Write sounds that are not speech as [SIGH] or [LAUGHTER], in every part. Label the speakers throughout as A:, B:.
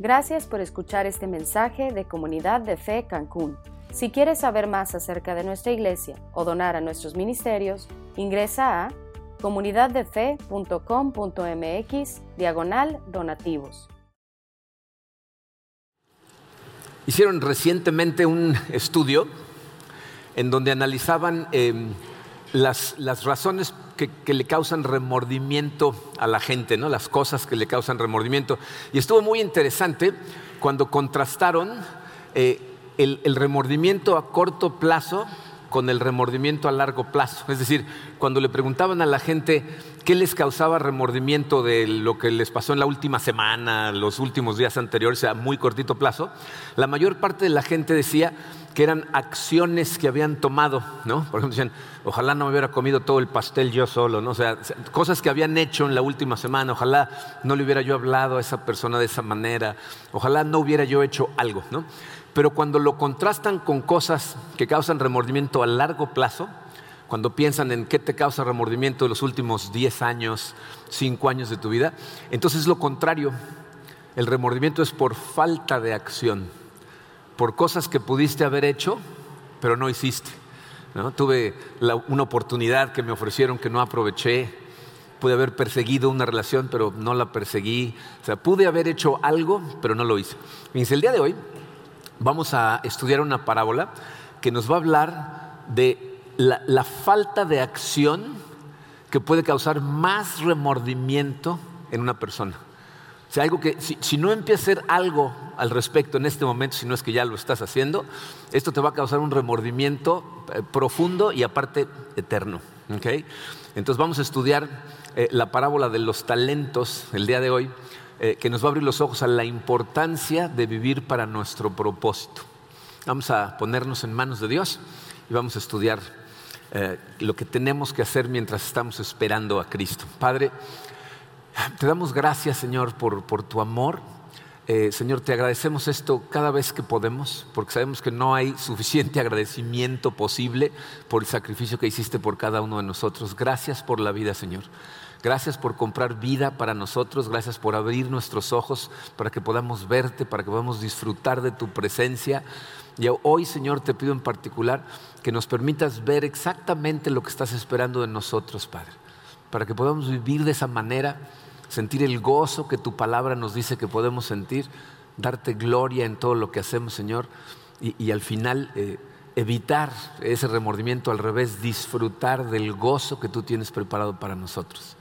A: Gracias por escuchar este mensaje de Comunidad de Fe Cancún. Si quieres saber más acerca de nuestra iglesia o donar a nuestros ministerios, ingresa a comunidaddefe.com.mx diagonal donativos.
B: Hicieron recientemente un estudio en donde analizaban eh, las, las, razones que, que, le causan remordimiento a la gente, ¿no? las cosas que le causan remordimiento. Y estuvo muy interesante cuando contrastaron eh, el, el remordimiento a corto plazo con el remordimiento a largo plazo. Es decir, cuando le preguntaban a la gente qué les causaba remordimiento de lo que les pasó en la última semana, los últimos días anteriores, a muy cortito plazo, la mayor parte de la gente decía que eran acciones que habían tomado, ¿no? Por ejemplo, decían, ojalá no me hubiera comido todo el pastel yo solo, ¿no? O sea, cosas que habían hecho en la última semana, ojalá no le hubiera yo hablado a esa persona de esa manera, ojalá no hubiera yo hecho algo, ¿no? Pero cuando lo contrastan con cosas que causan remordimiento a largo plazo, cuando piensan en qué te causa remordimiento de los últimos 10 años, 5 años de tu vida, entonces es lo contrario. El remordimiento es por falta de acción, por cosas que pudiste haber hecho, pero no hiciste. ¿no? Tuve la, una oportunidad que me ofrecieron que no aproveché, pude haber perseguido una relación, pero no la perseguí. O sea, pude haber hecho algo, pero no lo hice. Fíjense, el día de hoy vamos a estudiar una parábola que nos va a hablar de la, falta de acción que puede causar más remordimiento en una persona. O sea, algo que si, si, no empiezas a hacer algo al respecto en este momento, si no es que ya lo estás haciendo, esto te va a causar un remordimiento eh, profundo y aparte eterno. ¿okay? Entonces vamos a estudiar eh, la parábola de los talentos el día de hoy eh, que nos va a abrir los ojos a la importancia de vivir para nuestro propósito. Vamos a ponernos en manos de Dios y vamos a estudiar eh, lo que tenemos que hacer mientras estamos esperando a Cristo. Padre, te damos gracias, Señor, por, tu amor. Eh, Señor, te agradecemos esto cada vez que podemos, porque sabemos que no hay suficiente [LAUGHS] agradecimiento posible por el sacrificio que hiciste por cada uno de nosotros. Gracias por la vida, Señor. Gracias por comprar vida para nosotros, gracias por abrir nuestros ojos para que podamos verte, para que podamos disfrutar de tu presencia. Y hoy, Señor, te pido en particular que nos permitas ver exactamente lo que estás esperando de nosotros, Padre, para que podamos vivir de esa manera, sentir el gozo que tu palabra nos dice que podemos sentir, darte gloria en todo lo que hacemos, Señor, y, al final... Eh, evitar ese remordimiento, al revés, disfrutar del gozo que tú tienes preparado para nosotros.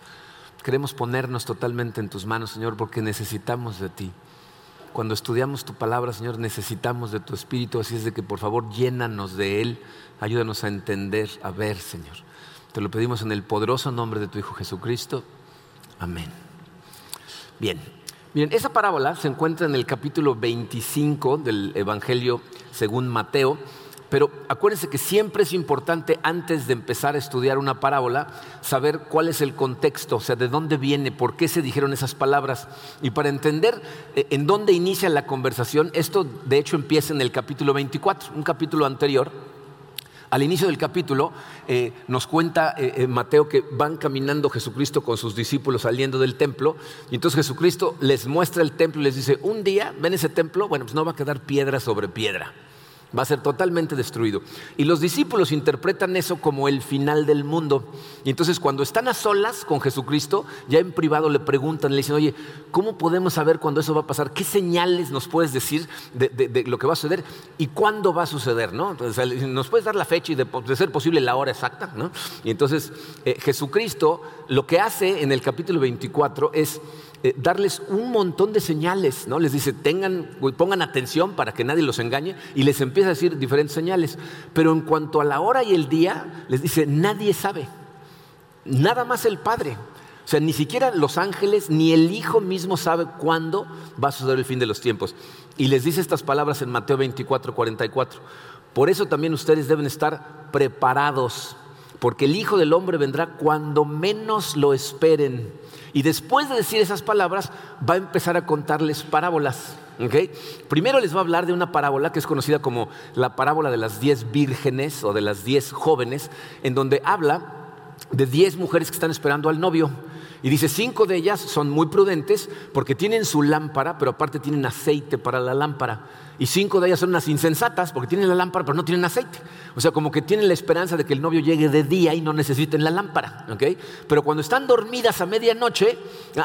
B: Queremos ponernos totalmente en tus manos, Señor, porque necesitamos de ti. Cuando estudiamos tu palabra, Señor, necesitamos de tu Espíritu, así es de que por favor llénanos de Él, ayúdanos a entender, a ver, Señor. Te lo pedimos en el poderoso nombre de tu Hijo Jesucristo. Amén. Bien, miren, esa parábola se encuentra en el capítulo 25 del Evangelio según Mateo. Pero acuérdense que siempre es importante antes de empezar a estudiar una parábola saber cuál es el contexto, o sea, de dónde viene, por qué se dijeron esas palabras. Y para entender eh, en dónde inicia la conversación, esto de hecho empieza en el capítulo 24, un capítulo anterior. Al inicio del capítulo eh, nos cuenta eh, Mateo que van caminando Jesucristo con sus discípulos saliendo del templo y entonces Jesucristo les muestra el templo y les dice, un día, ven ese templo, bueno, pues no va a quedar piedra sobre piedra va a ser totalmente destruido. Y los discípulos interpretan eso como el final del mundo. Y entonces cuando están a solas con Jesucristo, ya en privado le preguntan, le dicen, oye, ¿cómo podemos saber cuándo eso va a pasar? ¿Qué señales nos puedes decir de, de, lo que va a suceder y cuándo va a suceder? ¿no? Entonces, ¿Nos puedes dar la fecha y de, ser posible la hora exacta? ¿no? Y entonces eh, Jesucristo lo que hace en el capítulo 24 es eh, darles un montón de señales, ¿no? Les dice, tengan, pongan atención para que nadie los engañe y les a decir diferentes señales. Pero en cuanto a la hora y el día, les dice, nadie sabe, nada más el Padre. O sea, ni siquiera los ángeles ni el Hijo mismo sabe cuándo va a suceder el fin de los tiempos. Y les dice estas palabras en Mateo 24, 44. Por eso también ustedes deben estar preparados, porque el Hijo del Hombre vendrá cuando menos lo esperen. Y después de decir esas palabras, va a empezar a contarles parábolas. ¿okay? Primero les va a hablar de una parábola que es conocida como la parábola de las diez vírgenes o de las diez jóvenes, en donde habla de diez mujeres que están esperando al novio. Y dice, cinco de ellas son muy prudentes porque tienen su lámpara, pero aparte tienen aceite para la lámpara. Y cinco de ellas son unas insensatas porque tienen la lámpara, pero no tienen aceite. O sea, como que tienen la esperanza de que el novio llegue de día y no necesiten la lámpara. Pero cuando están dormidas a medianoche,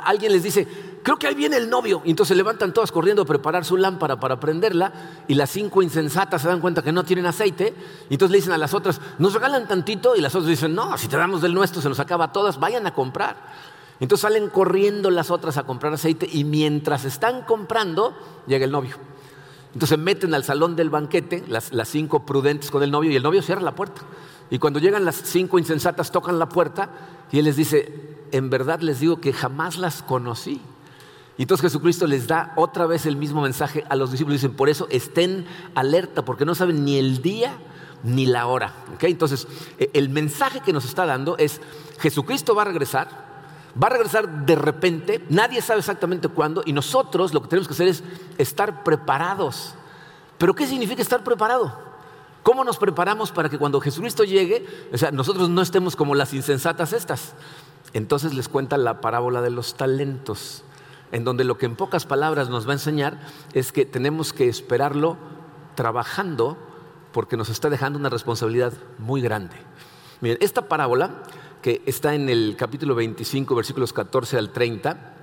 B: alguien les dice, creo que ahí viene el novio. Y entonces se levantan todas corriendo a preparar su lámpara para prenderla. Y las cinco insensatas se dan cuenta que no tienen aceite. Y entonces le dicen a las otras, nos regalan tantito. Y las otras dicen, no, si te damos del nuestro se nos acaba todas, vayan a comprar. Entonces salen corriendo las otras a comprar aceite. Y mientras están comprando, llega el novio. Entonces meten al salón del banquete las, cinco prudentes con el novio y el novio cierra la puerta. Y cuando llegan las cinco insensatas, tocan la puerta y él les dice, en verdad les digo que jamás las conocí. Y entonces Jesucristo les da otra vez el mismo mensaje a los discípulos. Dicen, por eso estén alerta, porque no saben ni el día ni la hora. Entonces, e, el mensaje que nos está dando es, Jesucristo va a regresar, va a regresar de repente, nadie sabe exactamente cuándo, y nosotros lo que tenemos que hacer es estar preparados. Pero ¿qué significa estar preparado? ¿Cómo nos preparamos para que cuando Jesucristo llegue, o sea, nosotros no estemos como las insensatas estas? Entonces les cuenta la parábola de los talentos, en donde lo que en pocas palabras nos va a enseñar es que tenemos que esperarlo trabajando porque nos está dejando una responsabilidad muy grande. Miren, esta parábola que está en el capítulo 25, versículos 14 al 30,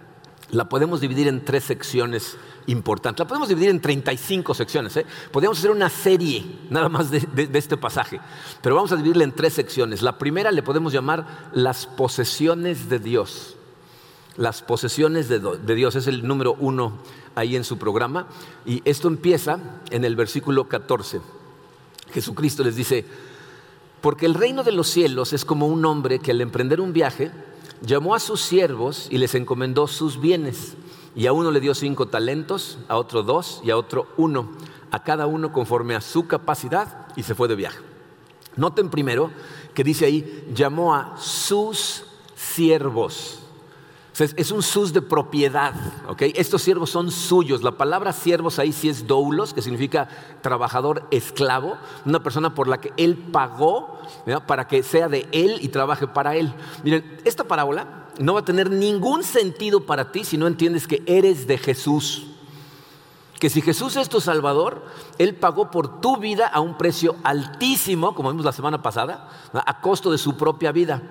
B: la podemos dividir en tres secciones importantes. La podemos dividir en 35 secciones. ¿eh? Podríamos hacer una serie nada más de, este pasaje, pero vamos a dividirla en tres secciones. La primera le podemos llamar las posesiones de Dios. Las posesiones de, de Dios es el número uno ahí en su programa. Y esto empieza en el versículo 14. Jesucristo les dice, porque el reino de los cielos es como un hombre que al emprender un viaje llamó a sus siervos y les encomendó sus bienes. Y a uno le dio cinco talentos, a otro dos y a otro uno, a cada uno conforme a su capacidad y se fue de viaje. Noten primero que dice ahí, llamó a sus siervos es un sus de propiedad. Estos siervos son suyos. La palabra siervos ahí sí es doulos, que significa trabajador esclavo, una persona por la que él pagó para que sea de él y trabaje para él. Miren, esta parábola no va a tener ningún sentido para ti si no entiendes que eres de Jesús. Que si Jesús es tu Salvador, Él pagó por tu vida a un precio altísimo, como vimos la semana pasada, a costo de su propia vida.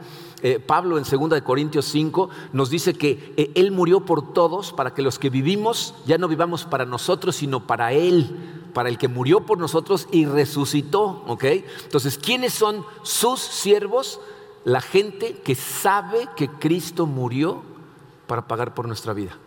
B: Eh, Pablo en 2 Corintios 5 nos dice que eh, Él murió por todos para que los que vivimos ya no vivamos para nosotros, sino para Él, para el que murió por nosotros y resucitó. Entonces, ¿quiénes son sus siervos? La gente que sabe que Cristo murió para pagar por nuestra vida.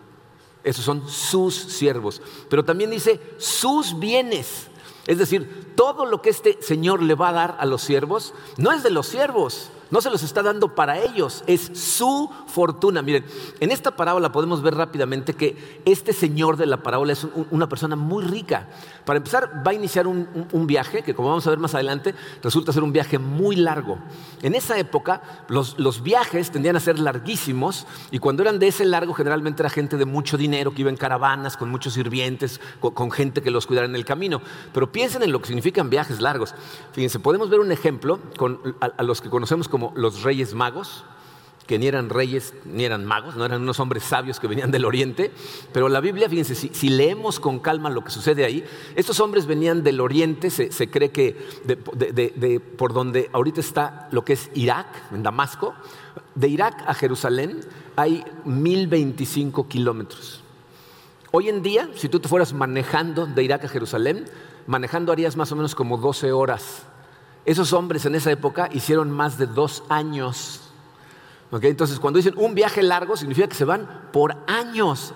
B: Esos son sus siervos. Pero también dice sus bienes. Es decir, todo lo que este Señor le va a dar a los siervos no es de los siervos, no se los está dando para ellos, es su fortuna. Miren, en esta parábola podemos ver rápidamente que este señor de la parábola es una persona muy rica. Para empezar, va a iniciar un, viaje que, como vamos a ver más adelante, resulta ser un viaje muy largo. En esa época, los, viajes tendían a ser larguísimos y cuando eran de ese largo, generalmente era gente de mucho dinero que iba en caravanas, con muchos sirvientes, con, gente que los cuidara en el camino. Pero piensen en lo que significan viajes largos. Fíjense, podemos ver un ejemplo con, a los que conocemos como los reyes magos, que ni eran reyes ni eran magos, no eran unos hombres sabios que venían del oriente, pero la Biblia, fíjense, si, leemos con calma lo que sucede ahí, estos hombres venían del oriente, se, cree que por donde ahorita está lo que es Irak, en Damasco, de Irak a Jerusalén hay 1025 kilómetros. Hoy en día, si tú te fueras manejando de Irak a Jerusalén, manejando harías más o menos como 12 horas esos hombres en esa época hicieron más de dos años. Entonces, cuando dicen un viaje largo, significa que se van por años.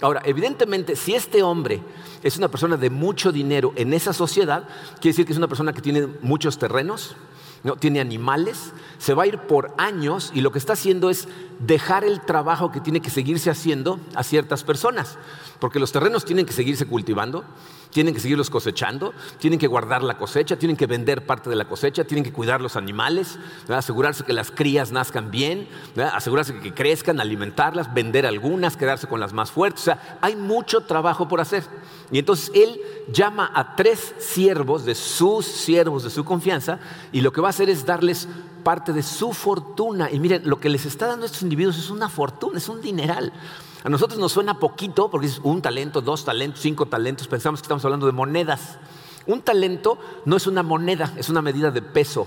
B: Ahora, evidentemente, si este hombre es una persona de mucho dinero en esa sociedad, quiere decir que es una persona que tiene muchos terrenos, ¿no? tiene animales, se va a ir por años y lo que está haciendo es dejar el trabajo que tiene que seguirse haciendo a ciertas personas. Porque los terrenos tienen que seguirse cultivando, tienen que seguirlos cosechando, tienen que guardar la cosecha, tienen que vender parte de la cosecha, tienen que cuidar los animales, asegurarse que las crías nazcan bien, asegurarse que crezcan, alimentarlas, vender algunas, quedarse con las más fuertes. O sea, hay mucho trabajo por hacer. Y entonces él llama a tres siervos de sus siervos de su confianza y lo que va a hacer es darles parte de su fortuna. Y miren, lo que les está dando a estos individuos es una fortuna, es un dineral. A nosotros nos suena poquito porque es un talento, dos talentos, cinco talentos. Pensamos que estamos hablando de monedas. Un talento no es una moneda, es una medida de peso.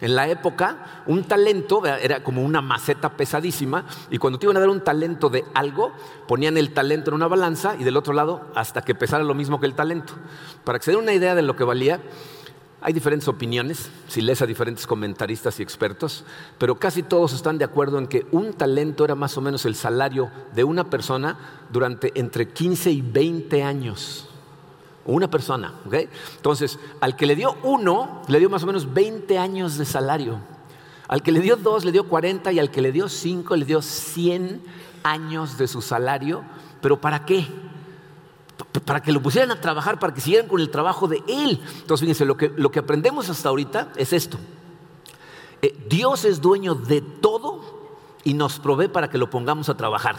B: En la época, un talento era como una maceta pesadísima y cuando te iban a dar un talento de algo, ponían el talento en una balanza y del otro lado hasta que pesara lo mismo que el talento. Para que se den una idea de lo que valía, hay diferentes opiniones, si lees a diferentes comentaristas y expertos, pero casi todos están de acuerdo en que un talento era más o menos el salario de una persona durante entre 15 y 20 años. Una persona, ¿ok? Entonces, al que le dio uno, le dio más o menos 20 años de salario. Al que le dio dos, le dio 40 y al que le dio cinco, le dio 100 años de su salario. ¿Pero para qué? Para que lo pusieran a trabajar, para que siguieran con el trabajo de Él. Entonces, fíjense, lo que, lo que aprendemos hasta ahorita es esto. Eh, Dios es dueño de todo y nos provee para que lo pongamos a trabajar.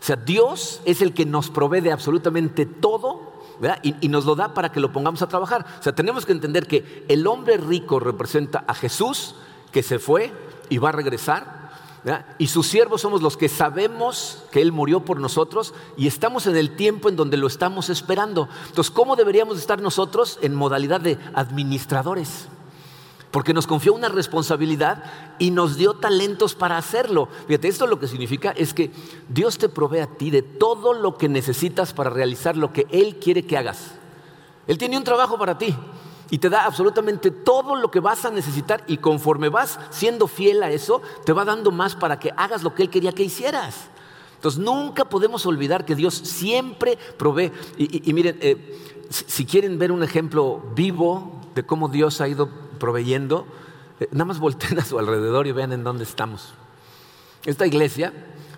B: O sea, Dios es el que nos provee de absolutamente todo y, y, nos lo da para que lo pongamos a trabajar. O sea, tenemos que entender que el hombre rico representa a Jesús, que se fue y va a regresar y sus siervos somos los que sabemos que Él murió por nosotros y estamos en el tiempo en donde lo estamos esperando. Entonces, ¿cómo deberíamos estar nosotros en modalidad de administradores? Porque nos confió una responsabilidad y nos dio talentos para hacerlo. Fíjate, esto lo que significa es que Dios te provee a ti de todo lo que necesitas para realizar lo que Él quiere que hagas. Él tiene un trabajo para ti y te da absolutamente todo lo que vas a necesitar y conforme vas siendo fiel a eso, te va dando más para que hagas lo que Él quería que hicieras. Entonces nunca podemos olvidar que Dios siempre provee. Y, miren, eh, si quieren ver un ejemplo vivo de cómo Dios ha ido proveyendo, eh, nada más volteen [LAUGHS] a su alrededor y vean en dónde estamos. Esta iglesia,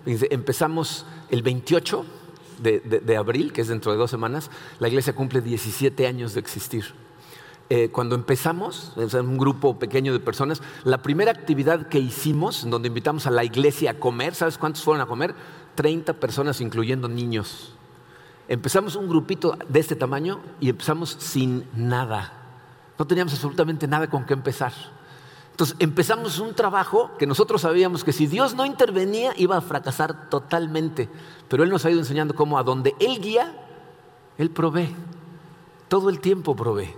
B: empezamos el 28 de, de abril, que es dentro de dos semanas, la iglesia cumple 17 años de existir. Eh, cuando empezamos, un grupo pequeño de personas, la primera actividad que hicimos, donde invitamos a la iglesia a comer, ¿sabes cuántos fueron a comer? 30 personas, incluyendo niños. Empezamos un grupito de este tamaño y empezamos sin nada. No teníamos absolutamente nada con qué empezar. Entonces empezamos un trabajo que nosotros sabíamos que si Dios no intervenía iba a fracasar totalmente. Pero Él nos ha ido enseñando cómo a donde Él guía, Él provee. Todo el tiempo provee.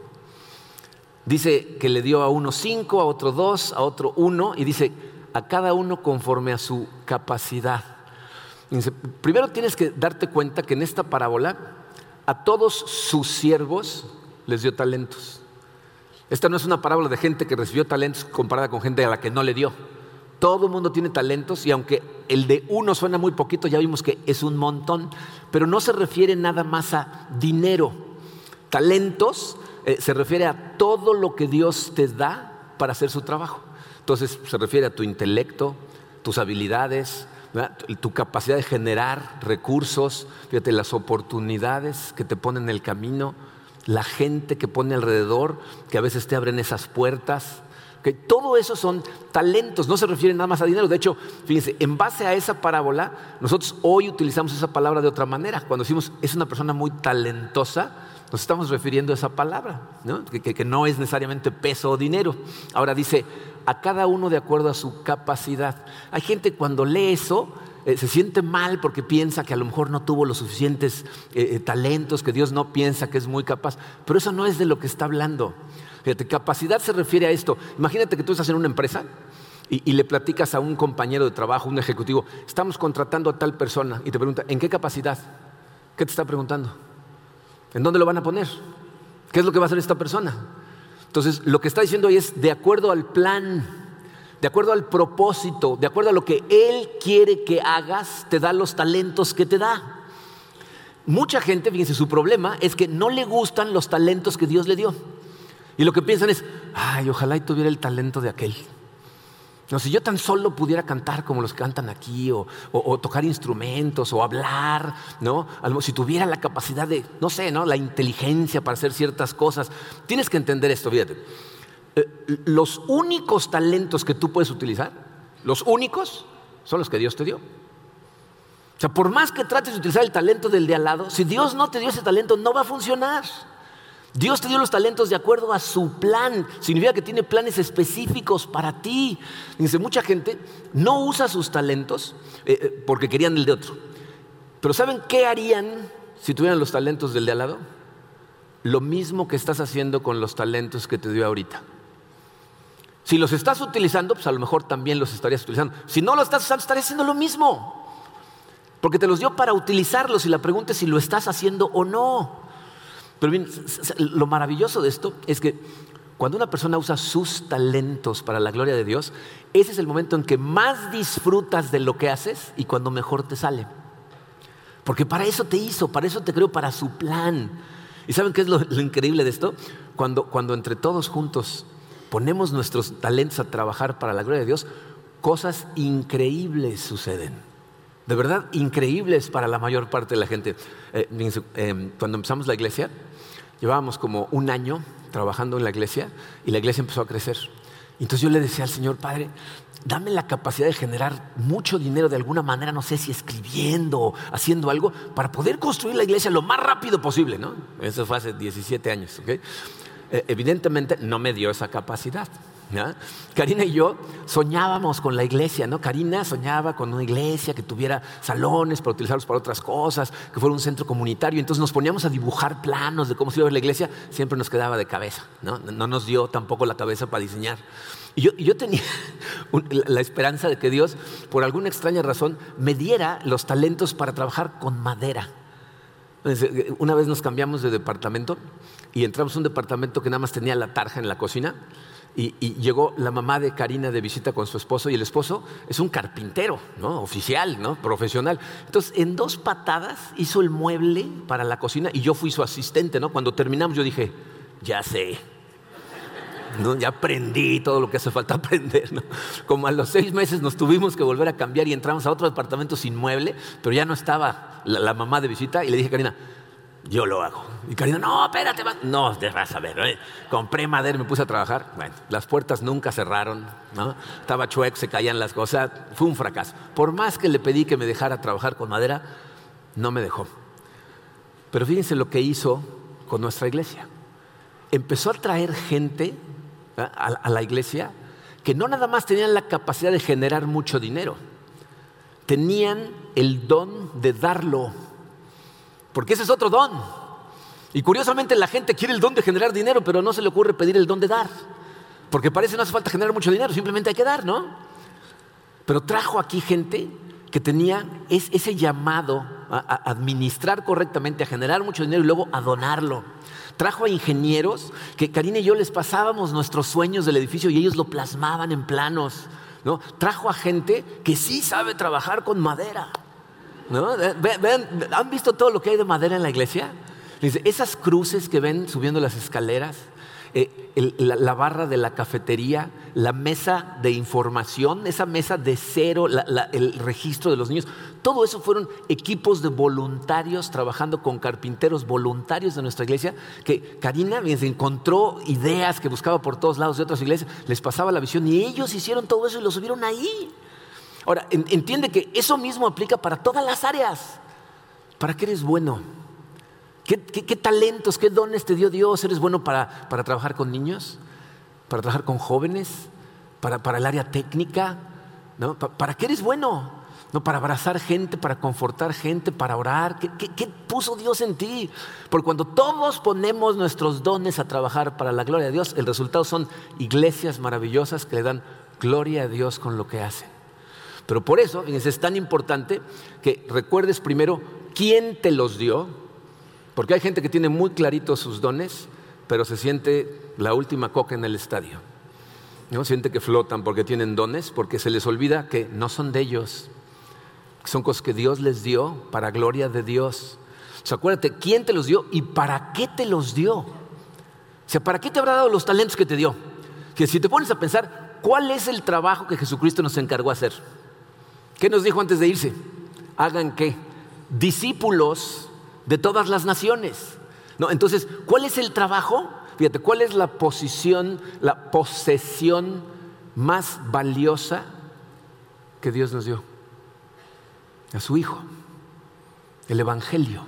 B: Dice que le dio a uno cinco, a otro dos, a otro uno, y dice a cada uno conforme a su capacidad. primero tienes que darte cuenta que en esta parábola a todos sus siervos les dio talentos. Esta no es una parábola de gente que recibió talentos comparada con gente a la que no le dio. Todo el mundo tiene talentos y aunque el de uno suena muy poquito, ya vimos que es un montón, pero no se refiere nada más a dinero. Talentos eh, se refiere a todo lo que Dios te da para hacer su trabajo. Entonces se refiere a tu intelecto, tus habilidades, tu capacidad de generar recursos, fíjate, las oportunidades que te ponen en el camino, la gente que pone alrededor, que a veces te abren esas puertas. Todo eso son talentos, no se refiere nada más a dinero. De hecho, fíjense, en base a esa parábola, nosotros hoy utilizamos esa palabra de otra manera. Cuando decimos es una persona muy talentosa, nos estamos refiriendo a esa palabra, Que, no es necesariamente peso o dinero. Ahora dice, a cada uno de acuerdo a su capacidad. Hay gente cuando lee eso, eh, se siente mal porque piensa que a lo mejor no tuvo los suficientes eh, eh, talentos, que Dios no piensa que es muy capaz, pero eso no es de lo que está hablando. Fíjate, capacidad se refiere a esto. Imagínate que tú estás en una empresa y, y, le platicas a un compañero de trabajo, un ejecutivo, estamos contratando a tal persona y te pregunta, ¿en qué capacidad? ¿Qué te está preguntando? ¿En dónde lo van a poner? ¿Qué es lo que va a hacer esta persona? Entonces, lo que está diciendo ahí es de acuerdo al plan, de acuerdo al propósito, de acuerdo a lo que Él quiere que hagas, te da los talentos que te da. Mucha gente, fíjense, su problema es que no le gustan los talentos que Dios le dio. Y lo que piensan es, ay, ojalá y tuviera el talento de aquel. No, si yo tan solo pudiera cantar como los que cantan aquí, o, tocar instrumentos, o hablar, ¿no? Si tuviera la capacidad de, no sé, ¿no? La inteligencia para hacer ciertas cosas. Tienes que entender esto, fíjate. Eh, los únicos talentos que tú puedes utilizar, los únicos, son los que Dios te dio. O sea, por más que trates de utilizar el talento del de al lado, si Dios no te dio ese talento, no va a funcionar. Dios te dio los talentos de acuerdo a su plan. Significa que tiene planes específicos para ti. Dice, mucha gente no usa sus talentos eh, eh, porque querían el de otro. Pero ¿saben qué harían si tuvieran los talentos del de al lado? Lo mismo que estás haciendo con los talentos que te dio ahorita. Si los estás utilizando, pues a lo mejor también los estarías utilizando. Si no los estás usando, estarías haciendo lo mismo. Porque te los dio para utilizarlos y la pregunta es si lo estás haciendo o no. Pero bien, lo maravilloso de esto es que cuando una persona usa sus talentos para la gloria de Dios, ese es el momento en que más disfrutas de lo que haces y cuando mejor te sale. Porque para eso te hizo, para eso te creó, para su plan. ¿Y saben qué es lo, increíble de esto? Cuando, cuando entre todos juntos ponemos nuestros talentos a trabajar para la gloria de Dios, cosas increíbles suceden de verdad increíbles para la mayor parte de la gente. Eh, em, cuando empezamos la iglesia, llevábamos como un año trabajando en la iglesia y la iglesia empezó a crecer. Entonces yo le decía al Señor, Padre, dame la capacidad de generar mucho dinero de alguna manera, no sé si escribiendo haciendo algo, para poder construir la iglesia lo más rápido posible. ¿no? Eso fue hace 17 años. Eh, evidentemente no me dio esa capacidad. Karina y yo soñábamos con la iglesia, ¿no? Karina soñaba con una iglesia que tuviera salones para utilizarlos para otras cosas, que fuera un centro comunitario. Entonces nos poníamos a dibujar planos de cómo se iba a ver la iglesia, siempre nos quedaba de cabeza, ¿no? No nos dio tampoco la cabeza para diseñar. Y yo, yo tenía [LAUGHS] la esperanza de que Dios, por alguna extraña razón, me diera los talentos para trabajar con madera. Una vez nos cambiamos de departamento y entramos a un departamento que nada más tenía la tarja en la cocina y, llegó la mamá de Karina de visita con su esposo y el esposo es un carpintero, ¿no? Oficial, ¿no? Profesional. Entonces, en dos patadas hizo el mueble para la cocina y yo fui su asistente, ¿no? Cuando terminamos yo dije, ya sé. Ya aprendí todo lo que hace falta [LAUGHS] aprender. ¿no? Como a los seis meses nos tuvimos que volver a cambiar y entramos a otro departamento sin mueble, pero ya no estaba la, mamá de visita y le dije Karina, yo lo hago. Y Karina, no, espérate, no, te vas a ver. ¿eh? Compré madera me puse a trabajar. Bueno, las puertas nunca cerraron, ¿no? Estaba chueco, se caían las cosas. Fue un fracaso. Por más que le pedí que me dejara trabajar con madera, no me dejó. Pero fíjense lo que hizo con nuestra iglesia. Empezó a traer gente ¿eh? a la iglesia que no nada más tenían la capacidad de generar mucho dinero, tenían el don de darlo porque ese es otro don. Y curiosamente la gente quiere el don de generar dinero, pero no se le ocurre pedir el don de dar. Porque parece no hace falta generar mucho dinero, simplemente hay que dar, ¿no? Pero trajo aquí gente que tenía ese llamado a administrar correctamente, a generar mucho dinero y luego a donarlo. Trajo a ingenieros que Karina y yo les pasábamos nuestros sueños del edificio y ellos lo plasmaban en planos. ¿no? Trajo a gente que sí sabe trabajar con madera. ¿Han visto todo lo que hay de madera en la iglesia? Esas cruces que ven subiendo las escaleras, eh, la, barra de la cafetería, la mesa de información, esa mesa de cero, el registro de los niños, todo eso fueron equipos de voluntarios trabajando con carpinteros voluntarios de nuestra iglesia, que Karina encontró ideas que buscaba por todos lados de otras iglesias, les pasaba la visión y ellos hicieron todo eso y lo subieron ahí. Ahora, entiende que eso mismo aplica para todas las áreas. ¿Para qué eres bueno? ¿Qué, talentos, qué dones te dio Dios? ¿Eres bueno para, trabajar con niños? ¿Para trabajar con jóvenes? ¿Para, el área técnica? ¿No? ¿Para, qué eres bueno? ¿No? Para abrazar gente, para confortar gente, para orar. ¿Qué, ¿Qué, puso Dios en ti? Porque cuando todos ponemos nuestros dones a trabajar para la gloria de Dios, el resultado son iglesias maravillosas que le dan gloria a Dios con lo que hacen. Pero por eso es tan importante que recuerdes primero quién te los dio, porque hay gente que tiene muy claritos sus dones, pero se siente la última coca en el estadio. ¿no? Siente que flotan porque tienen dones, porque se les olvida que no son de ellos, son cosas que Dios les dio para gloria de Dios. O acuérdate quién te los dio y para qué te los dio. O sea, ¿para qué te habrá dado los talentos que te dio? Que si te pones a pensar, ¿cuál es el trabajo que Jesucristo nos encargó hacer? ¿Qué nos dijo antes de irse? Hagan qué? Discípulos de todas las naciones. ¿No? Entonces, ¿cuál es el trabajo? Fíjate, ¿cuál es la posición, la posesión más valiosa que Dios nos dio? A su Hijo, el Evangelio.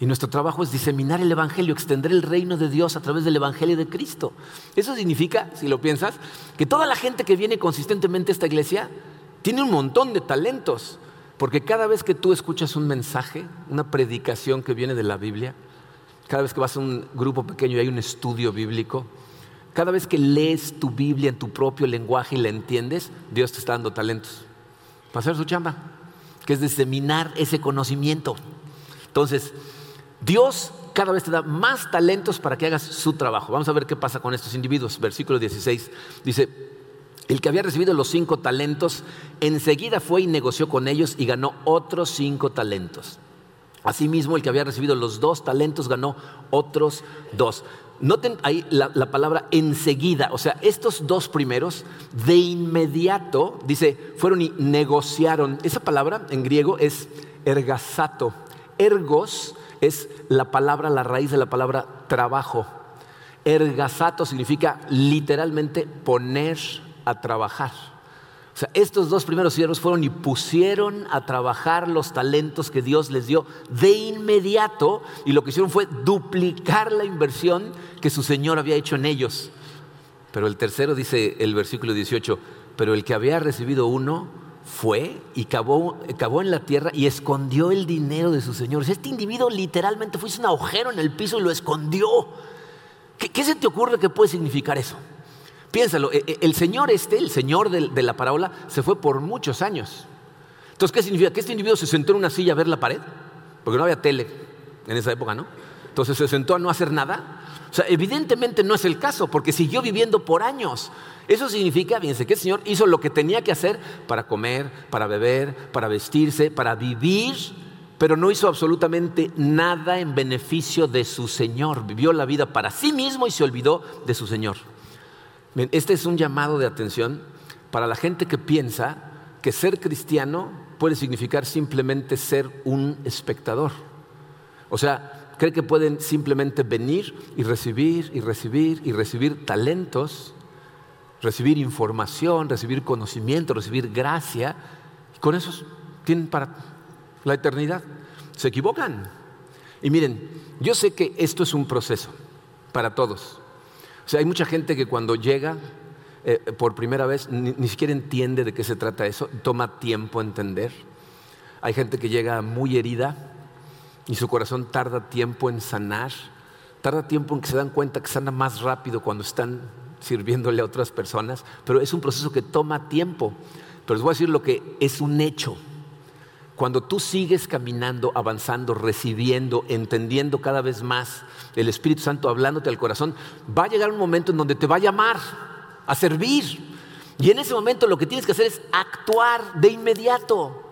B: Y nuestro trabajo es diseminar el Evangelio, extender el reino de Dios a través del Evangelio de Cristo. Eso significa, si lo piensas, que toda la gente que viene consistentemente a esta iglesia tiene un montón de talentos. Porque cada vez que tú escuchas un mensaje, una predicación que viene de la Biblia, cada vez que vas a un grupo pequeño y hay un estudio bíblico, cada vez que lees tu Biblia en tu propio lenguaje y la entiendes, Dios te está dando talentos para hacer su chamba, que es diseminar ese conocimiento. Entonces, Dios cada vez te da más talentos para que hagas su trabajo. Vamos a ver qué pasa con estos individuos. Versículo 16 dice, el que había recibido los cinco talentos, enseguida fue y negoció con ellos y ganó otros cinco talentos. Asimismo, el que había recibido los dos talentos ganó otros dos. Noten ahí la, la, palabra enseguida, o sea, estos dos primeros de inmediato, dice, fueron y negociaron. Esa palabra en griego es ergasato. Ergos es la palabra, la raíz de la palabra trabajo. Ergasato significa literalmente poner a trabajar. O sea, estos dos primeros siervos fueron y pusieron a trabajar los talentos que Dios les dio de inmediato y lo que hicieron fue duplicar la inversión que su Señor había hecho en ellos. Pero el tercero dice el versículo 18, pero el que había recibido uno fue y cavó, en la tierra y escondió el dinero de sus señores. Este individuo literalmente fue un agujero en el piso y lo escondió. ¿Qué, se te ocurre que puede significar eso? Piénsalo, e, e, el señor este, el señor de, de la parábola, se fue por muchos años. Entonces, ¿qué significa? Que este individuo se sentó en una silla a ver la pared, porque no había tele en esa época, ¿no? Entonces se sentó a no hacer nada. O sea, evidentemente no es el caso, porque siguió viviendo por años. Eso significa, fíjense, que el Señor hizo lo que tenía que hacer para comer, para beber, para vestirse, para vivir, pero no hizo absolutamente nada en beneficio de su Señor. Vivió la vida para sí mismo y se olvidó de su Señor. Este es un llamado de atención para la gente que piensa que ser cristiano puede significar simplemente ser un espectador. O sea, cree que pueden simplemente venir y recibir y recibir y recibir talentos recibir información, recibir conocimiento, recibir gracia, y con eso tienen para la eternidad. Se equivocan. Y miren, yo sé que esto es un proceso para todos. O sea, hay mucha gente que cuando llega eh, por primera vez ni, ni, siquiera entiende de qué se trata eso, toma tiempo entender. Hay gente que llega muy herida y su corazón tarda tiempo en sanar, tarda tiempo en que se dan cuenta que sana más rápido cuando están sirviéndole a otras personas, pero es un proceso que toma tiempo. Pero les voy a decir lo que es un hecho. Cuando tú sigues caminando, avanzando, recibiendo, entendiendo cada vez más el Espíritu Santo hablándote al corazón, va a llegar un momento en donde te va a llamar a servir. Y en ese momento lo que tienes que hacer es actuar de inmediato.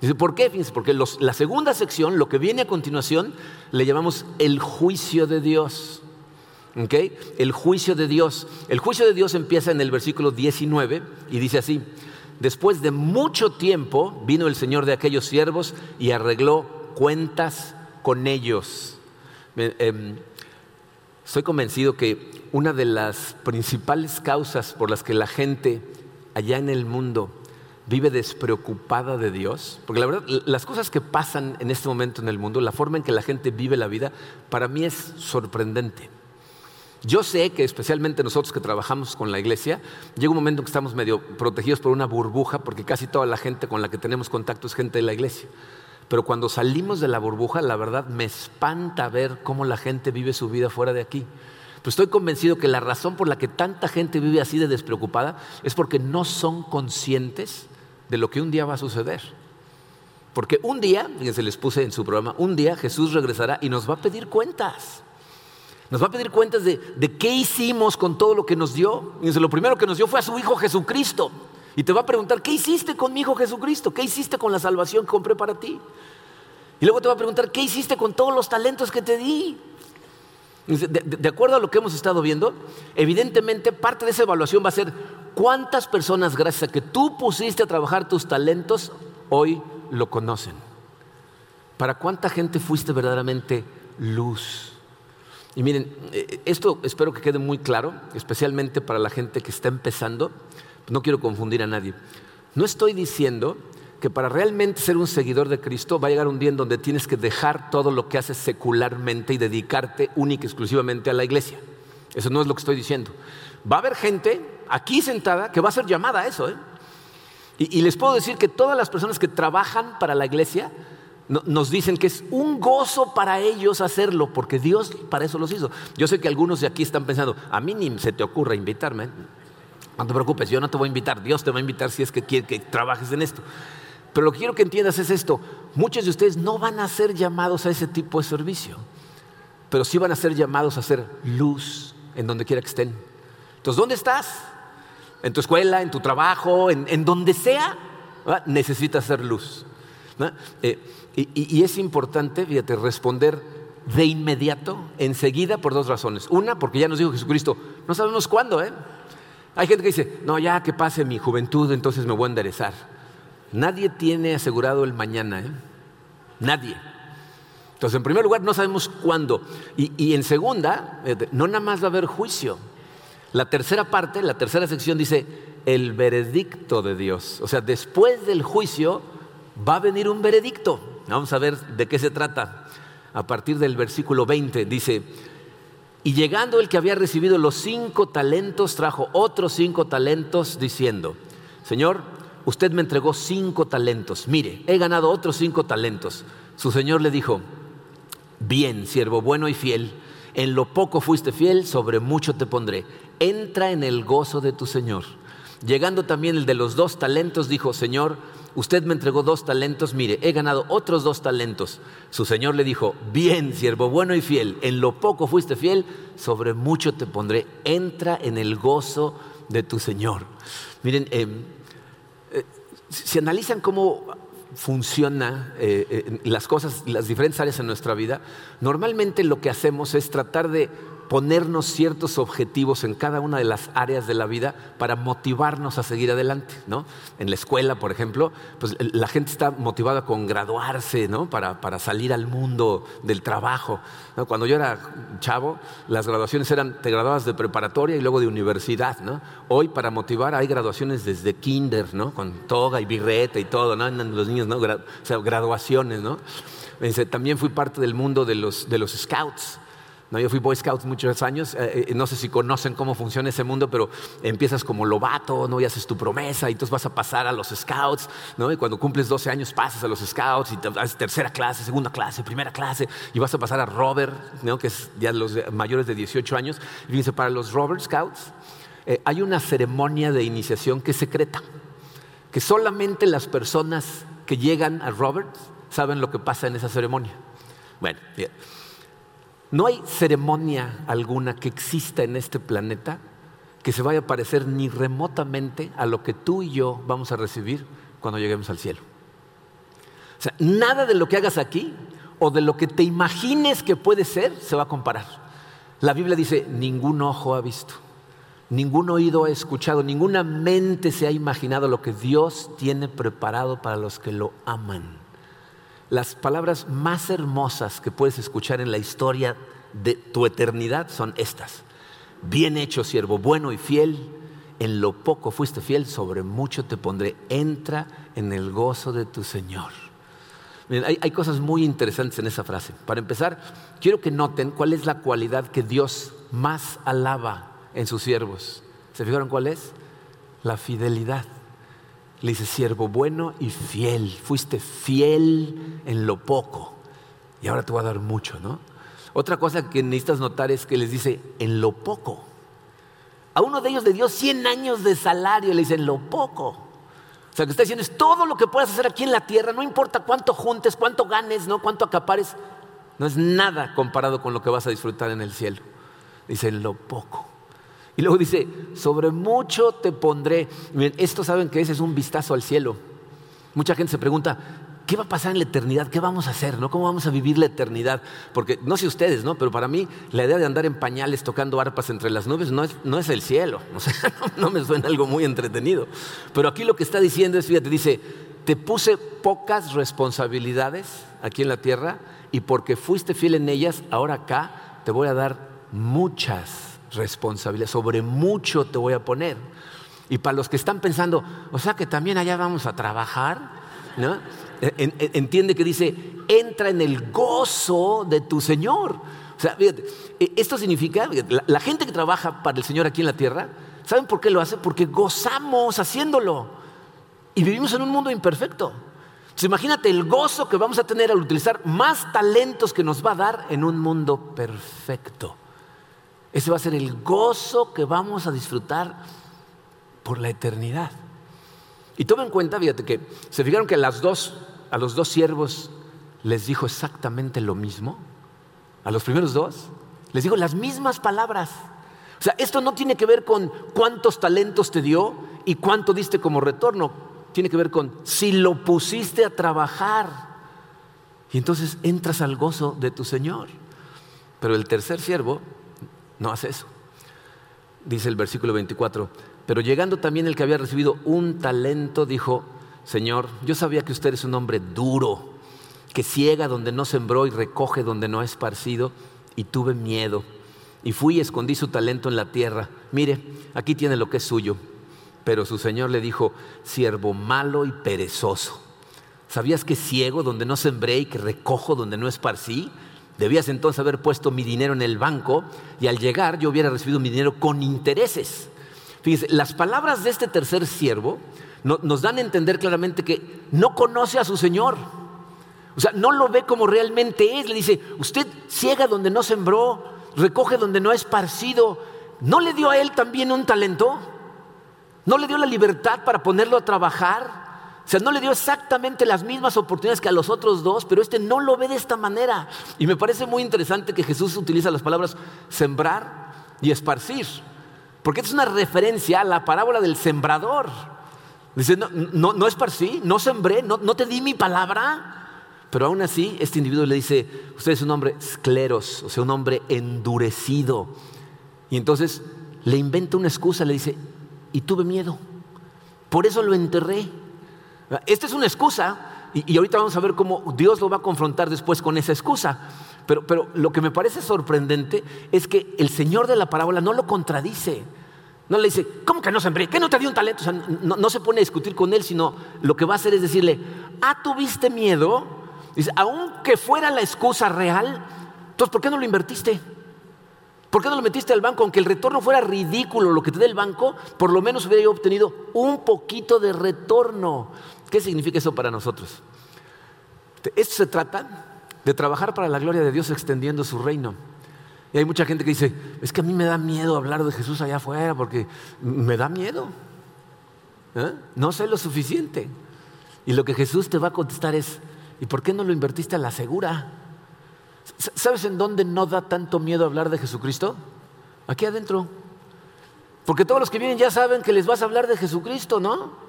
B: Dice, ¿por qué? Fíjense, porque la segunda sección, lo que viene a continuación, le llamamos el juicio de Dios. El juicio de Dios. El juicio de Dios empieza en el versículo 19 y dice así, después de mucho tiempo vino el Señor de aquellos siervos y arregló cuentas con ellos. Em, estoy convencido que una de las principales causas por las que la gente allá en el mundo vive despreocupada de Dios, porque la verdad, las cosas que pasan en este momento en el mundo, la forma en que la gente vive la vida, para mí es sorprendente. Yo sé que especialmente nosotros que trabajamos con la iglesia, llega un momento en que estamos medio protegidos por una burbuja, porque casi toda la gente con la que tenemos contacto es gente de la iglesia. Pero cuando salimos de la burbuja, la verdad me espanta ver cómo la gente vive su vida fuera de aquí. Pero estoy convencido que la razón por la que tanta gente vive así de despreocupada es porque no son conscientes de lo que un día va a suceder. Porque un día, fíjense, les puse en su programa, un día Jesús regresará y nos va a pedir cuentas. Nos va a pedir cuentas de, qué hicimos con todo lo que nos dio. Fíjense, lo primero que nos dio fue a su Hijo Jesucristo. Y te va a preguntar, ¿qué hiciste con mi Hijo Jesucristo? ¿Qué hiciste con la salvación que compré para ti? Y luego te va a preguntar, ¿qué hiciste con todos los talentos que te di? De, acuerdo a lo que hemos estado viendo, evidentemente parte de esa evaluación va a ser cuántas personas, gracias a que tú pusiste a trabajar tus talentos, hoy lo conocen. ¿Para cuánta gente fuiste verdaderamente luz? Y miren, eh, esto espero que quede muy claro, especialmente para la gente que está empezando. No quiero confundir a nadie. No estoy diciendo que para realmente ser un seguidor de Cristo va a llegar un día en donde tienes que dejar todo lo que haces secularmente y dedicarte única y exclusivamente a la iglesia. Eso no es lo que estoy diciendo. Va a haber gente aquí sentada que va a ser llamada a eso. ¿eh? Y, les puedo decir que todas las personas que trabajan para la iglesia nos dicen que es un gozo para ellos hacerlo, porque Dios para eso los hizo. Yo sé que algunos de aquí están pensando, a mí ni se te ocurra invitarme. No te preocupes, yo no te voy a invitar, Dios te va a invitar si es que quiere que trabajes en esto. Pero lo que quiero que entiendas es esto, muchos de ustedes no van a ser llamados a ese tipo de servicio, pero sí van a ser llamados a hacer luz en donde quiera que estén. Entonces, ¿dónde estás? En tu escuela, en tu trabajo, en, donde sea, necesitas hacer luz. Eh, y, es importante, fíjate, responder de inmediato, enseguida, por dos razones. Una, porque ya nos dijo Jesucristo, no sabemos cuándo, ¿eh? Hay gente que dice, no, ya que pase mi juventud, entonces me voy a enderezar. Nadie tiene asegurado el mañana, ¿eh? Nadie. Entonces, en primer lugar, no sabemos cuándo. Y, en segunda, no nada más va a haber juicio. La tercera parte, la tercera sección dice, el veredicto de Dios. O sea, después del juicio va a venir un veredicto. Vamos a ver de qué se trata. A partir del versículo 20 dice, y llegando el que había recibido los cinco talentos, trajo otros cinco talentos diciendo, Señor, usted me entregó cinco talentos, mire, he ganado otros cinco talentos. Su señor le dijo, bien, siervo bueno y fiel, en lo poco fuiste fiel, sobre mucho te pondré. Entra en el gozo de tu señor. Llegando también el de los dos talentos, dijo, Señor, usted me entregó dos talentos, mire, he ganado otros dos talentos. Su señor le dijo, bien, siervo bueno y fiel, en lo poco fuiste fiel, sobre mucho te pondré. Entra en el gozo de tu señor. Miren, eh, si analizan cómo funciona eh, eh, las cosas, las diferentes áreas en nuestra vida, normalmente lo que hacemos es tratar de ponernos ciertos objetivos en cada una de las áreas de la vida para motivarnos a seguir adelante. ¿no? En la escuela, por ejemplo, pues la gente está motivada con graduarse ¿no? para, para salir al mundo del trabajo. Cuando yo era chavo, las graduaciones eran, te graduabas de preparatoria y luego de universidad. ¿no? Hoy, para motivar, hay graduaciones desde kinder, ¿no? con toga y birrete y todo, ¿no? los niños, ¿no? o sea, graduaciones. ¿no? También fui parte del mundo de los, de los scouts. No, yo fui Boy Scout muchos años, eh, eh, no sé si conocen cómo funciona ese mundo, pero empiezas como lobato, ¿no? y haces tu promesa, y entonces vas a pasar a los Scouts, ¿no? y cuando cumples 12 años pasas a los Scouts, y te, haces tercera clase, segunda clase, primera clase, y vas a pasar a Robert, que es ya los mayores de 18 años. Y fíjense, para los Robert Scouts eh, hay una ceremonia de iniciación que es secreta, que solamente las personas que llegan a Robert saben lo que pasa en esa ceremonia. Bueno, bien. No hay ceremonia alguna que exista en este planeta que se vaya a parecer ni remotamente a lo que tú y yo vamos a recibir cuando lleguemos al cielo. O sea, nada de lo que hagas aquí o de lo que te imagines que puede ser se va a comparar. La Biblia dice, ningún ojo ha visto, ningún oído ha escuchado, ninguna mente se ha imaginado lo que Dios tiene preparado para los que lo aman las palabras más hermosas que puedes escuchar en la historia de tu eternidad son estas. Bien hecho, siervo, bueno y fiel, en lo poco fuiste fiel, sobre mucho te pondré. Entra en el gozo de tu Señor. hay, cosas muy interesantes en esa frase. Para empezar, quiero que noten cuál es la cualidad que Dios más alaba en sus siervos. ¿Se fijaron cuál es? La fidelidad. Le dice, siervo bueno y fiel, fuiste fiel en lo poco y ahora te voy a dar mucho, ¿no? Otra cosa que necesitas notar es que les dice, en lo poco. A uno de ellos le dio 100 años de salario, le dice, en lo poco. O sea, que está diciendo es todo lo que puedas hacer aquí en la tierra, no importa cuánto juntes, cuánto ganes, ¿no? cuánto acapares, no es nada comparado con lo que vas a disfrutar en el cielo. Dice, en lo poco. Y luego dice, sobre mucho te pondré. esto saben que ese es un vistazo al cielo. Mucha gente se pregunta, ¿qué va a pasar en la eternidad? ¿Qué vamos a hacer? ¿no? ¿Cómo vamos a vivir la eternidad? Porque no sé ustedes, ¿no? pero para mí la idea de andar en pañales tocando arpas entre las nubes no es, no es el cielo. [LAUGHS] No, me suena algo muy entretenido. Pero aquí lo que está diciendo es, fíjate, dice, te puse pocas responsabilidades aquí en la tierra y porque fuiste fiel en ellas, ahora acá te voy a dar muchas responsabilidades. Sobre mucho te voy a poner. Y para los que están pensando, o sea que también allá vamos a trabajar, ¿no? Entiende que dice, entra en el gozo de tu Señor. O sea, fíjate, e, esto significa, la gente que trabaja para el Señor aquí en la tierra, ¿saben por qué lo hace? Porque gozamos haciéndolo. Y vivimos en un mundo imperfecto. Entonces imagínate el gozo que vamos a tener al utilizar más talentos que nos va a dar en un mundo perfecto. Ese va a ser el gozo que vamos a disfrutar por la eternidad. Y toma en cuenta, fíjate que se fijaron que las dos, a los dos siervos les dijo exactamente lo mismo. A los primeros dos les dijo las mismas palabras. O sea, esto no tiene que ver con cuántos talentos te dio y cuánto diste como retorno. Tiene que ver con si lo pusiste a trabajar. Y entonces entras al gozo de tu Señor. Pero el tercer siervo no hace eso. Dice el versículo 24, pero llegando también el que había recibido un talento, dijo, Señor, yo sabía que usted es un hombre duro, que ciega donde no sembró y recoge donde no esparcido, y tuve miedo. Y fui y escondí su talento en la tierra. Mire, aquí tiene lo que es suyo. Pero su señor le dijo, siervo malo y perezoso. ¿Sabías que ciego donde no sembré y que recojo donde no esparcí? Debías entonces haber puesto mi dinero en el banco y al llegar yo hubiera recibido mi dinero con intereses. Fíjese, las palabras de este tercer siervo nos dan a entender claramente que no conoce a su Señor. O sea, no lo ve como realmente es. Le dice, usted ciega donde no sembró, recoge donde no ha esparcido. ¿No le dio a él también un talento? ¿No le dio la libertad para ponerlo a trabajar? O sea, no le dio exactamente las mismas oportunidades que a los otros dos, pero este no lo ve de esta manera. Y me parece muy interesante que Jesús utiliza las palabras sembrar y esparcir. Porque es una referencia a la parábola del sembrador. Dice, no, no, no esparcí, no sembré, no, no te di mi palabra. Pero aún así, este individuo le dice, usted es un hombre escleros, o sea, un hombre endurecido. Y entonces le inventa una excusa, le dice, y tuve miedo. Por eso lo enterré. Esta es una excusa, y, y ahorita vamos a ver cómo Dios lo va a confrontar después con esa excusa. Pero, pero lo que me parece sorprendente es que el Señor de la parábola no lo contradice. No le dice, ¿cómo que no sembré? ¿Qué no te dio un talento? O sea, no, se pone a discutir con él, sino lo que va a hacer es decirle, ah, tuviste miedo. Dice, aunque fuera la excusa real, entonces, ¿por qué no lo invertiste? ¿Por qué no lo metiste al banco? Aunque el retorno fuera ridículo lo que te dé el banco, por lo menos hubiera obtenido un poquito de retorno. ¿Qué significa eso para nosotros? Esto se trata de trabajar para la gloria de Dios extendiendo su reino. Y hay mucha gente que dice, es que a mí me da miedo hablar de Jesús allá afuera porque me da miedo. ¿Eh? No sé lo suficiente. Y lo que Jesús te va a contestar es, ¿y por qué no lo invertiste a la segura? ¿Sabes en dónde no da tanto miedo hablar de Jesucristo? Aquí adentro. Porque todos los que vienen ya saben que les vas a hablar de Jesucristo, ¿no?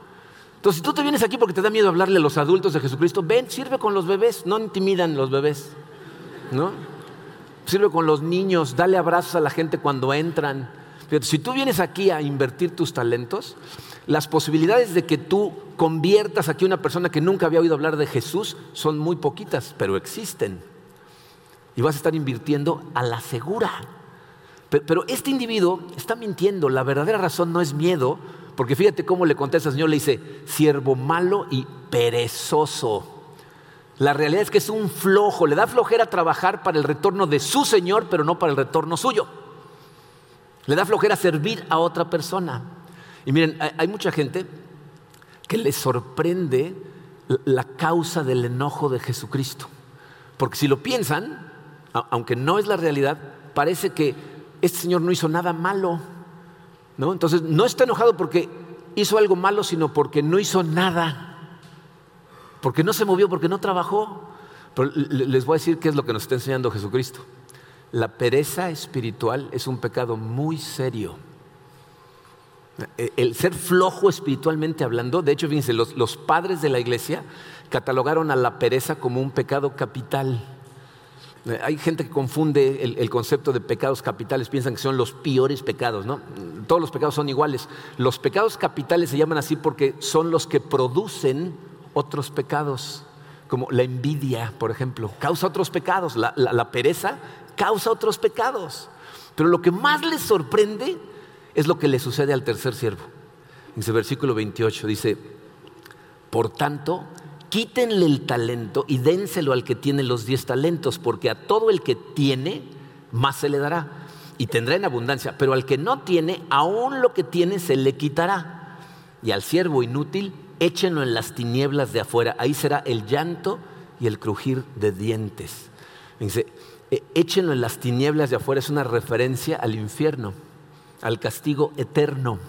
B: Entonces, si tú te vienes aquí porque te da miedo hablarle a los adultos de Jesucristo, ven, sirve con los bebés, no intimidan los bebés, ¿no? Sirve con los niños, dale abrazos a la gente cuando entran. Si tú vienes aquí a invertir tus talentos, las posibilidades de que tú conviertas aquí a una persona que nunca había oído hablar de Jesús son muy poquitas, pero existen. Y vas a estar invirtiendo a la segura. Pero este individuo está mintiendo. La verdadera razón no es miedo, porque fíjate cómo le contesta el Señor, le dice, siervo malo y perezoso. La realidad es que es un flojo, le da flojera trabajar para el retorno de su Señor, pero no para el retorno suyo. Le da flojera servir a otra persona. Y miren, hay mucha gente que le sorprende la causa del enojo de Jesucristo. Porque si lo piensan, aunque no es la realidad, parece que este Señor no hizo nada malo. ¿No? Entonces, no está enojado porque hizo algo malo, sino porque no hizo nada porque no se movió, porque no trabajó. Pero les voy a decir qué es lo que nos está enseñando Jesucristo. La pereza espiritual es un pecado muy serio. E, el ser flojo espiritualmente hablando, de hecho, fíjense, los, padres de la iglesia catalogaron a la pereza como un pecado capital. Eh, hay gente que confunde el, concepto de pecados capitales, piensan que son los peores pecados, ¿no? Todos los pecados son iguales. Los pecados capitales se llaman así porque son los que producen otros pecados, como la envidia, por ejemplo, causa otros pecados, la, pereza causa otros pecados. Pero lo que más les sorprende es lo que le sucede al tercer siervo. En ese versículo 28 dice, por tanto, quítenle el talento y dénselo al que tiene los diez talentos, porque a todo el que tiene, más se le dará y tendrá en abundancia, pero al que no tiene, aún lo que tiene se le quitará. Y al siervo inútil, échenlo en las tinieblas de afuera, ahí será el llanto y el crujir de dientes. E, échenlo en las tinieblas de afuera es una referencia al infierno, al castigo eterno.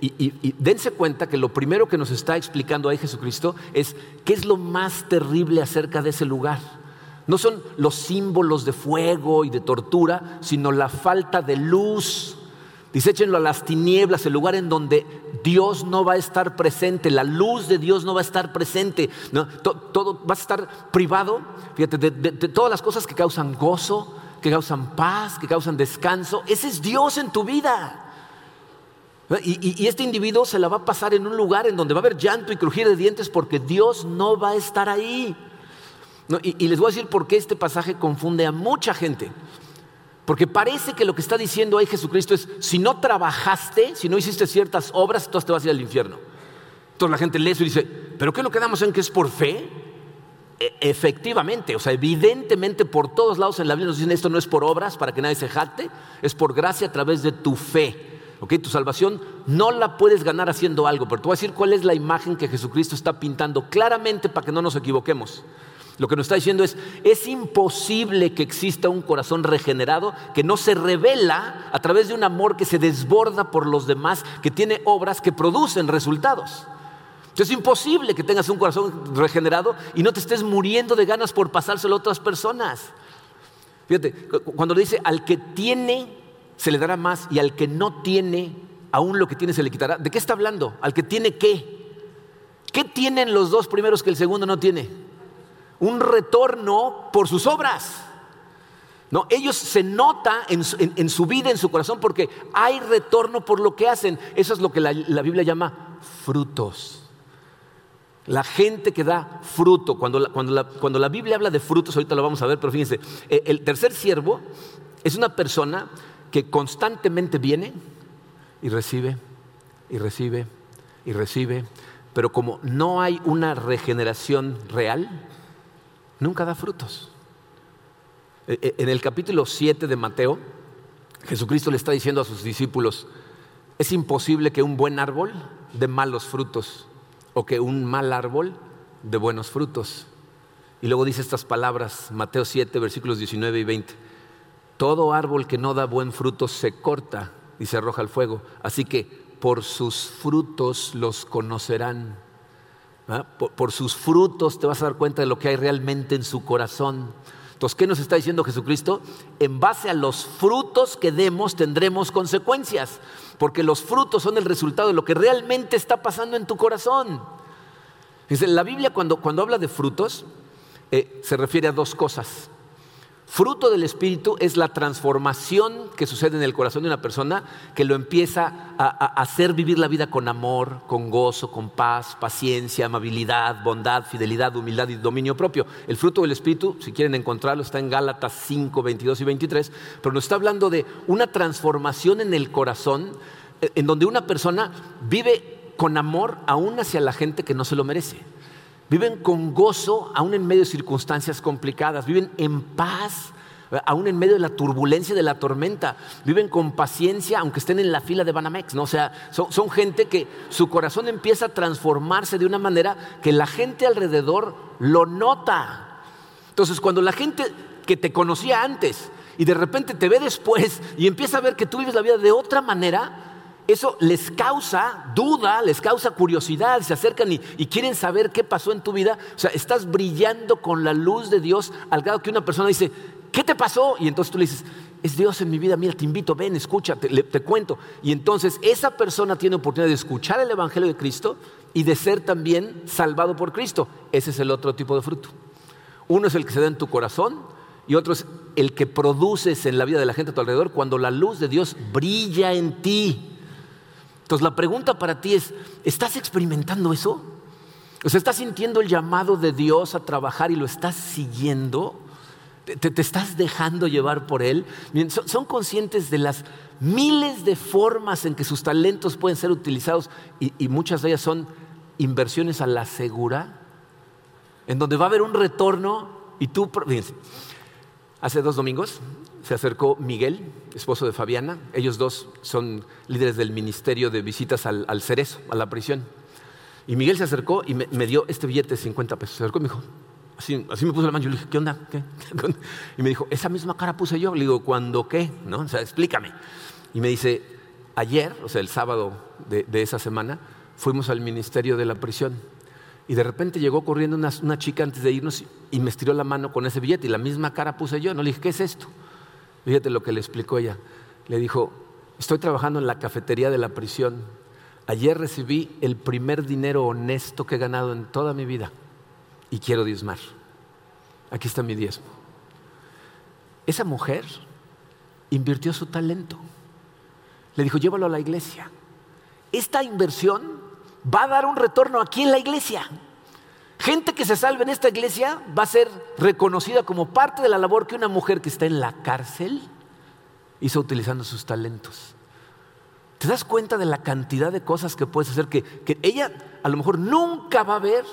B: Y, dense cuenta que lo primero que nos está explicando ahí Jesucristo es qué es lo más terrible acerca de ese lugar. No son los símbolos de fuego y de tortura, sino la falta de luz. Dice, échenlo a las tinieblas, el lugar en donde Dios no va a estar presente, la luz de Dios no va a estar presente, todo, va a estar privado, fíjate, de todas las cosas que causan gozo, que causan paz, que causan descanso. Ese es Dios en tu vida. Y, este individuo se la va a pasar en un lugar en donde va a haber llanto y crujir de dientes porque Dios no va a estar ahí. y, les voy a decir por qué este pasaje confunde a mucha gente. Porque parece que lo que está diciendo ahí Jesucristo es, si no trabajaste, si no hiciste ciertas obras, entonces te vas a ir al infierno. Entonces la gente lee eso y dice, ¿pero qué lo quedamos en que es por fe? E, efectivamente, o sea, evidentemente por todos lados en la Biblia nos dicen esto no es por obras para que nadie se jacte, es por gracia a través de tu fe. Tu salvación no la puedes ganar haciendo algo, pero te voy a decir cuál es la imagen que Jesucristo está pintando claramente para que no nos equivoquemos. Lo que nos está diciendo es, es imposible que exista un corazón regenerado que no se revela a través de un amor que se desborda por los demás, que tiene obras que producen resultados. Entonces es imposible que tengas un corazón regenerado y no te estés muriendo de ganas por pasárselo a otras personas. Fíjate, cuando le dice al que tiene se le dará más y al que no tiene, aún lo que tiene se le quitará. ¿De qué está hablando? Al que tiene qué. ¿Qué tienen los dos primeros que el segundo no tiene? Un retorno por sus obras. No, ellos se nota en su, vida, en su corazón, porque hay retorno por lo que hacen. Eso es lo que la, Biblia llama frutos. La gente que da fruto, cuando la, cuando, cuando la, Biblia habla de frutos, ahorita lo vamos a ver, pero fíjense, eh, el tercer siervo es una persona que constantemente viene y recibe y recibe y recibe, pero como no hay una regeneración real, nunca da frutos. E, e, en el capítulo 7 de Mateo, Jesucristo le está diciendo a sus discípulos, es imposible que un buen árbol dé malos frutos o que un mal árbol dé buenos frutos. Y luego dice estas palabras, Mateo 7, versículos 19 y 20. Todo árbol que no da buen fruto se corta y se arroja al fuego. Así que por sus frutos los conocerán. Por, sus frutos te vas a dar cuenta de lo que hay realmente en su corazón. Entonces, ¿qué nos está diciendo Jesucristo? En base a los frutos que demos tendremos consecuencias, porque los frutos son el resultado de lo que realmente está pasando en tu corazón. la Biblia cuando, cuando habla de frutos eh, se refiere a dos cosas. Fruto del Espíritu es la transformación que sucede en el corazón de una persona que lo empieza a, hacer vivir la vida con amor, con gozo, con paz, paciencia, amabilidad, bondad, fidelidad, humildad y dominio propio. El fruto del Espíritu, si quieren encontrarlo, está en Gálatas 5, 22 y 23, pero nos está hablando de una transformación en el corazón eh, en donde una persona vive con amor aún hacia la gente que no se lo merece. Viven con gozo aún en medio de circunstancias complicadas. Viven en paz aún en medio de la turbulencia de la tormenta. Viven con paciencia aunque estén en la fila de Banamex. ¿no? O sea, son, gente que su corazón empieza a transformarse de una manera que la gente alrededor lo nota. Entonces, cuando la gente que te conocía antes y de repente te ve después y empieza a ver que tú vives la vida de otra manera, eso les causa duda, les causa curiosidad, se acercan y, quieren saber qué pasó en tu vida. O sea, estás brillando con la luz de Dios al grado que una persona dice, ¿qué te pasó? Y entonces tú le dices, es Dios en mi vida, mira, te invito, ven, escucha, te, te, cuento. Y entonces esa persona tiene oportunidad de escuchar el Evangelio de Cristo y de ser también salvado por Cristo. Ese es el otro tipo de fruto. Uno es el que se da en tu corazón y otro es el que produces en la vida de la gente a tu alrededor cuando la luz de Dios brilla en ti. Entonces la pregunta para ti es, ¿estás experimentando eso? O sea, ¿estás sintiendo el llamado de Dios a trabajar y lo estás siguiendo? ¿Te, estás dejando llevar por Él? son, conscientes de las miles de formas en que sus talentos pueden ser utilizados y, y muchas de ellas son inversiones a la segura, en donde va a haber un retorno y tú... Fíjense, hace dos domingos se acercó Miguel, esposo de Fabiana. Ellos dos son líderes del ministerio de visitas al, cerezo, a la prisión. Y Miguel se acercó y me, dio este billete de 50 pesos. Se acercó y me dijo, así, me puso la mano. Yo le dije, ¿qué onda? [LAUGHS] Y me dijo, esa misma cara puse yo. Le digo, ¿cuándo qué? ¿No? O sea, explícame. Y me dice, ayer, o sea, el sábado de, de esa semana, fuimos al ministerio de la prisión. Y de repente llegó corriendo una, una, chica antes de irnos y me estiró la mano con ese billete y la misma cara puse yo. No le dije, ¿qué es esto? Fíjate lo que le explicó ella. Le dijo, estoy trabajando en la cafetería de la prisión. Ayer recibí el primer dinero honesto que he ganado en toda mi vida y quiero diezmar. Aquí está mi diezmo. Esa mujer invirtió su talento. Le dijo, llévalo a la iglesia. Esta inversión va a dar un retorno aquí en la iglesia. Gente que se salve en esta iglesia va a ser reconocida como parte de la labor que una mujer que está en la cárcel hizo utilizando sus talentos. ¿Te das cuenta de la cantidad de cosas que puedes hacer que, ella a lo mejor nunca va a ver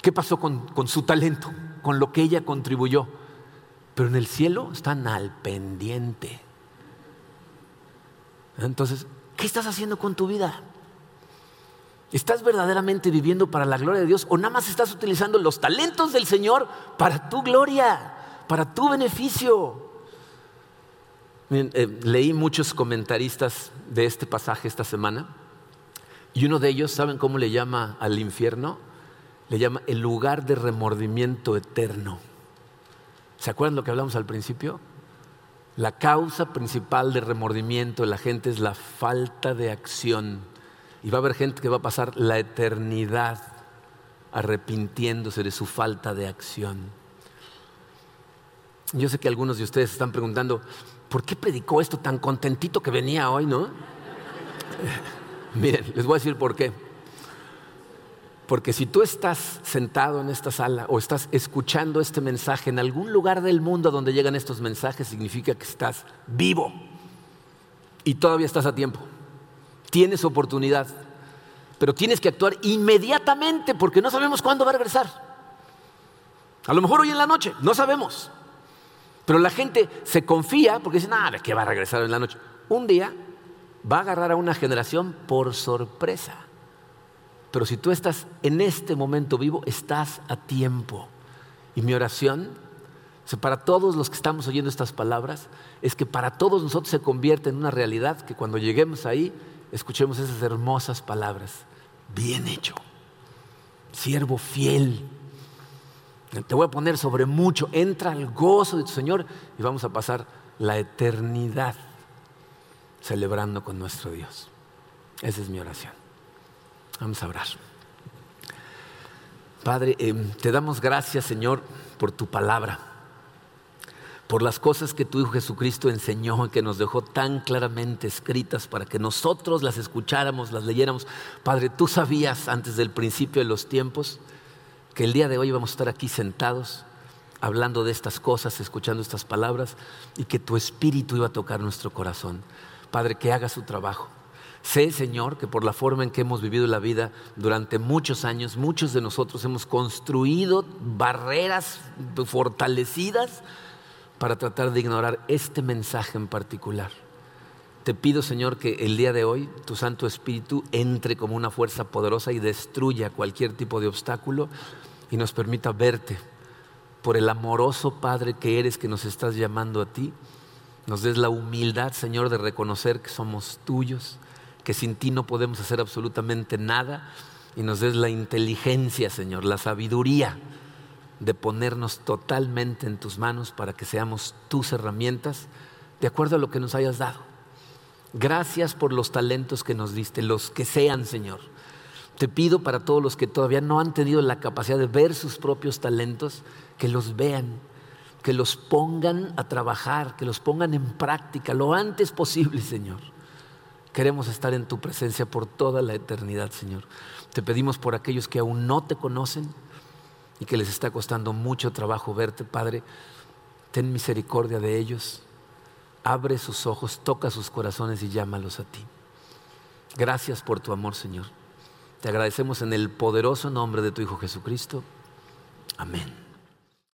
B: qué pasó con, con su talento, con lo que ella contribuyó? Pero en el cielo están al pendiente. Entonces, ¿qué estás haciendo con tu vida? ¿Estás verdaderamente viviendo para la gloria de Dios o nada más estás utilizando los talentos del Señor para tu gloria, para tu beneficio? Eh, leí muchos comentaristas de este pasaje esta semana y uno de ellos, ¿saben cómo le llama al infierno? Le llama el lugar de remordimiento eterno. ¿Se acuerdan lo que hablamos al principio? La causa principal de remordimiento de la gente es la falta de acción y va a haber gente que va a pasar la eternidad arrepintiéndose de su falta de acción. Yo sé que algunos de ustedes están preguntando, ¿por qué predicó esto tan contentito que venía hoy, no? [LAUGHS] Miren, les voy a decir por qué. Porque si tú estás sentado en esta sala o estás escuchando este mensaje en algún lugar del mundo donde llegan estos mensajes, significa que estás vivo y todavía estás a tiempo. Tienes oportunidad, pero tienes que actuar inmediatamente porque no sabemos cuándo va a regresar. A lo mejor hoy en la noche, no sabemos. Pero la gente se confía porque dice, nada, ¿qué va a regresar en la noche? Un día va a agarrar a una generación por sorpresa. Pero si tú estás en este momento vivo, estás a tiempo. Y mi oración, para todos los que estamos oyendo estas palabras, es que para todos nosotros se convierta en una realidad que cuando lleguemos ahí escuchemos esas hermosas palabras. Bien hecho, siervo fiel. Te voy a poner sobre mucho. Entra al gozo de tu Señor y vamos a pasar la eternidad celebrando con nuestro Dios. Esa es mi oración. Vamos a orar. Padre, eh, te damos gracias, Señor, por tu palabra por las cosas que tu Hijo Jesucristo enseñó y que nos dejó tan claramente escritas para que nosotros las escucháramos, las leyéramos. Padre, tú sabías antes del principio de los tiempos que el día de hoy vamos a estar aquí sentados hablando de estas cosas, escuchando estas palabras y que tu Espíritu iba a tocar nuestro corazón. Padre, que haga su trabajo. Sé, Señor, que por la forma en que hemos vivido la vida durante muchos años, muchos de nosotros hemos construido barreras fortalecidas para tratar de ignorar este mensaje en particular. Te pido, Señor, que el día de hoy tu Santo Espíritu entre como una fuerza poderosa y destruya cualquier tipo de obstáculo y nos permita verte por el amoroso Padre que eres que nos estás llamando a ti. Nos des la humildad, Señor, de reconocer que somos tuyos, que sin ti no podemos hacer absolutamente nada y nos des la inteligencia, Señor, la sabiduría de ponernos totalmente en tus manos para que seamos tus herramientas de acuerdo a lo que nos hayas dado. Gracias por los talentos que nos diste, los que sean, Señor. Te pido para todos los que todavía no han tenido la capacidad de ver sus propios talentos, que los vean, que los pongan a trabajar, que los pongan en práctica lo antes posible, Señor. Queremos estar en tu presencia por toda la eternidad, Señor. Te pedimos por aquellos que aún no te conocen y que les está costando mucho trabajo verte, Padre. Ten misericordia de ellos. Abre sus ojos, toca sus corazones y llámalos a ti. Gracias por tu amor, Señor. Te agradecemos en el poderoso nombre de tu Hijo Jesucristo. Amén.